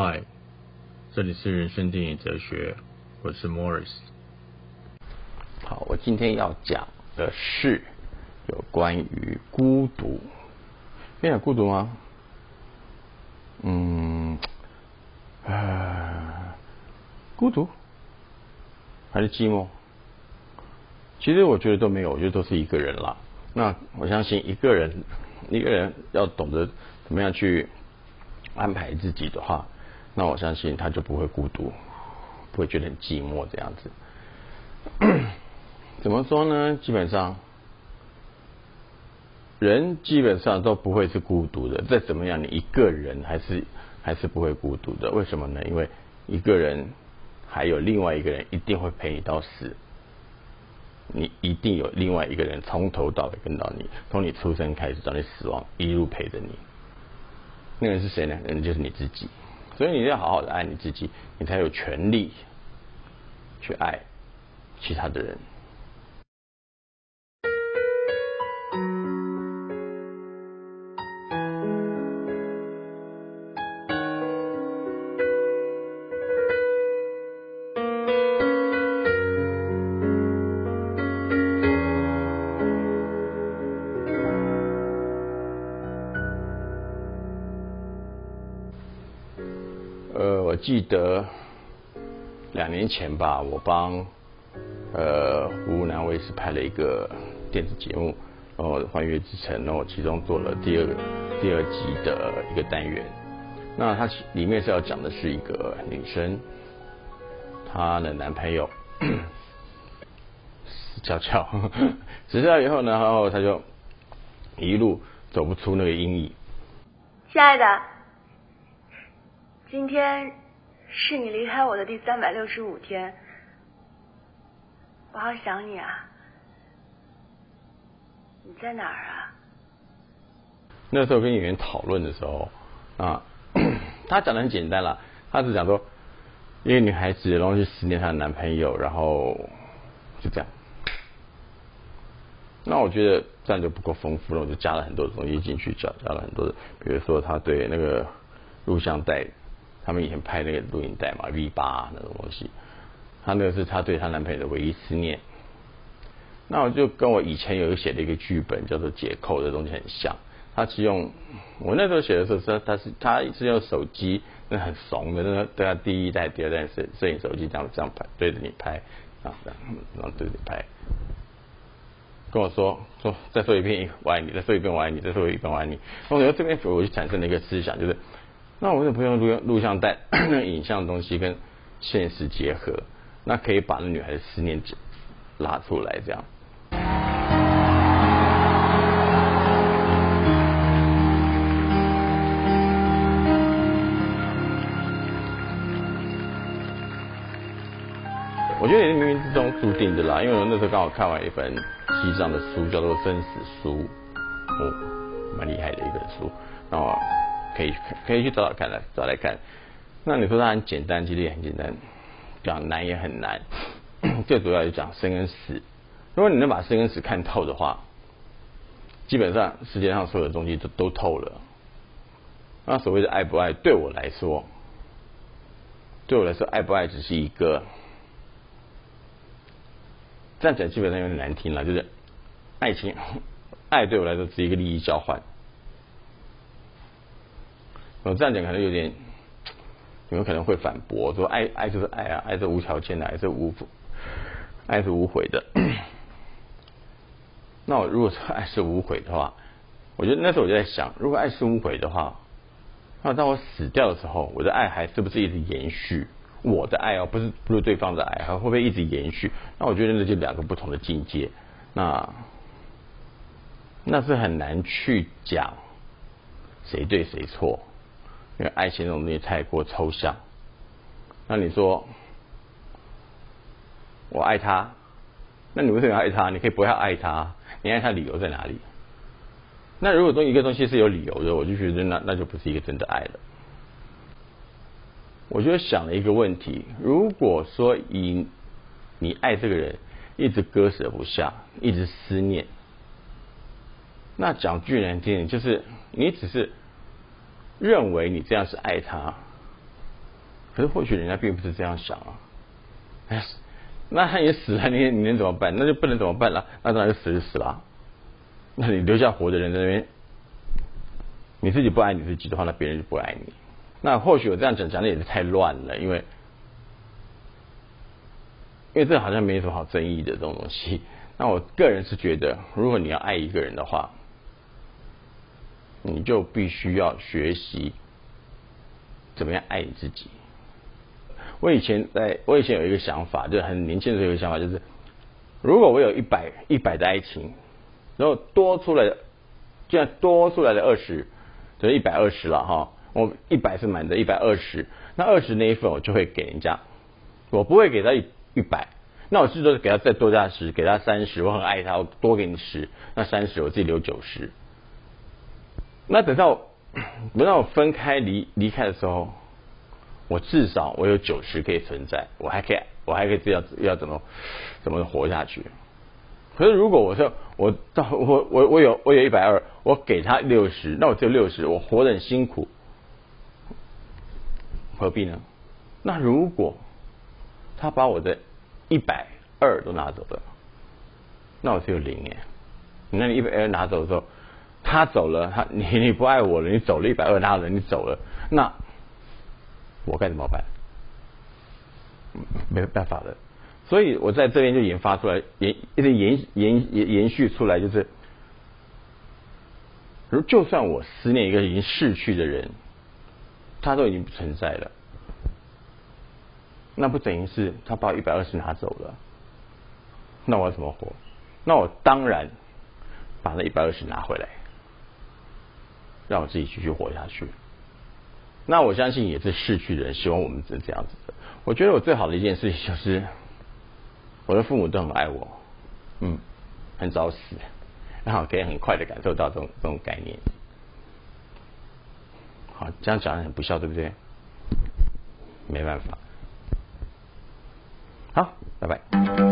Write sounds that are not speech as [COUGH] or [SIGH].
嗨，这里是人生电影哲学，我是 Morris。好，我今天要讲的是有关于孤独。你有孤独吗？嗯，啊，孤独还是寂寞？其实我觉得都没有，我觉得都是一个人啦。那我相信一个人，一个人要懂得怎么样去安排自己的话，那我相信他就不会孤独，不会觉得很寂寞这样子。[COUGHS] 怎么说呢？基本上，人基本上都不会是孤独的。再怎么样，你一个人还是还是不会孤独的。为什么呢？因为一个人还有另外一个人一定会陪你到死。你一定有另外一个人从头到尾跟到你，从你出生开始到你死亡，一路陪着你。那个人是谁呢？人就是你自己。所以你要好好的爱你自己，你才有权利去爱其他的人。记得两年前吧，我帮呃湖南卫视拍了一个电子节目，然后《幻乐之城》，然后其中做了第二第二集的一个单元。那它里面是要讲的是一个女生，她的男朋友死翘翘，死翘以后呢，然后她就一路走不出那个阴影。亲爱的。今天是你离开我的第三百六十五天，我好想你啊！你在哪儿啊？那时候跟演员讨论的时候啊，[CLEARS THROAT] 他讲的很简单了，他只讲说，一个女孩子然后去思念她的男朋友，然后就这样。那我觉得这样就不够丰富了，我就加了很多东西进去，加加了很多的，比如说他对那个录像带。他们以前拍那个录影带嘛，V 八那种东西，她那个是她对她男朋友的唯一思念。那我就跟我以前有写的一个剧本叫做解扣的东西很像，他是用我那时候写的时候是他是他是用手机，那很怂的，那对他第一代、第二代摄摄影手机这样这样拍，对着你拍啊，这样然后对着你拍，跟我说说再说一遍我爱你，再说一遍我爱你，再说一遍我爱你。然后这边我就产生了一个思想，就是。那我为什么不用录录像带 [CLEARS THROAT] 影像的东西跟现实结合？那可以把那女孩的思念拉出来，这样。我觉得也是冥冥之中注定的啦，因为我那时候刚好看完一本西藏的书，叫做《生死书》，哦，蛮厉害的一本书，然后。可以可以去找找看来找来看。那你说它很简单，其实也很简单；讲难也很难。[COUGHS] 最主要就讲生跟死。如果你能把生跟死看透的话，基本上世界上所有的东西都都透了。那所谓的爱不爱，对我来说，对我来说，爱不爱只是一个，这样讲基本上有点难听了，就是爱情，[LAUGHS] 爱对我来说是一个利益交换。我这样讲可能有点，你们可能会反驳说爱爱就是爱啊，爱是无条件的，爱是无爱是无悔的。那我如果说爱是无悔的话，我觉得那时候我就在想，如果爱是无悔的话，那当我死掉的时候，我的爱还是不是一直延续？我的爱哦，不是不是对方的爱，还会不会一直延续？那我觉得那就两个不同的境界，那那是很难去讲谁对谁错。因为爱情这种东西太过抽象，那你说我爱他，那你为什么要爱他？你可以不要爱他，你爱他理由在哪里？那如果说一个东西是有理由的，我就觉得那那就不是一个真的爱了。我就想了一个问题：如果说以你爱这个人一直割舍不下，一直思念，那讲句难听点，就是你只是。认为你这样是爱他，可是或许人家并不是这样想啊。哎，那他也死了，你你能怎么办？那就不能怎么办了？那当然死就死了。那你留下活的人在那边，你自己不爱你自己的话，那别人就不爱你。那或许我这样讲讲的也是太乱了，因为因为这好像没什么好争议的这种东西。那我个人是觉得，如果你要爱一个人的话，你就必须要学习怎么样爱你自己。我以前在，我以前有一个想法，就是很年轻的时候有个想法，就是如果我有一百一百的爱情，然后多出来的，这样多出来的二十，就是一百二十了哈。我一百是满的，一百二十，那二十那一份我就会给人家，我不会给他一一百，那我最多给他再多加十，给他三十，我很爱他，我多给你十，那三十我自己留九十。那等到 [COUGHS] 等到我分开离离开的时候。我至少我有九十可以存在，我还可以，我还可以知道要怎么怎么活下去。可是如果我说我到我我我有我有一百二，我给他六十，那我就六十，我活得很辛苦，何必呢？那如果他把我的一百二都拿走了，那我只有零耶。那你一百二拿走的时候，他走了，他 [LAUGHS] 你你不爱我了，你走了一百二拿了，你走了，那。我该怎么办？没办法的，所以我在这边就研发出来，延一直延延延延续出来，就是，如就算我思念一个已经逝去的人，他都已经不存在了，那不等于是他把一百二十拿走了？那我怎么活？那我当然把那一百二十拿回来，让我自己继续活下去。那我相信也是逝去的人希望我们是这样子的。我觉得我最好的一件事情就是，我的父母都很爱我，嗯，很早死，然后可以很快的感受到这种这种概念。好，这样讲很不孝，对不对？没办法。好，拜拜。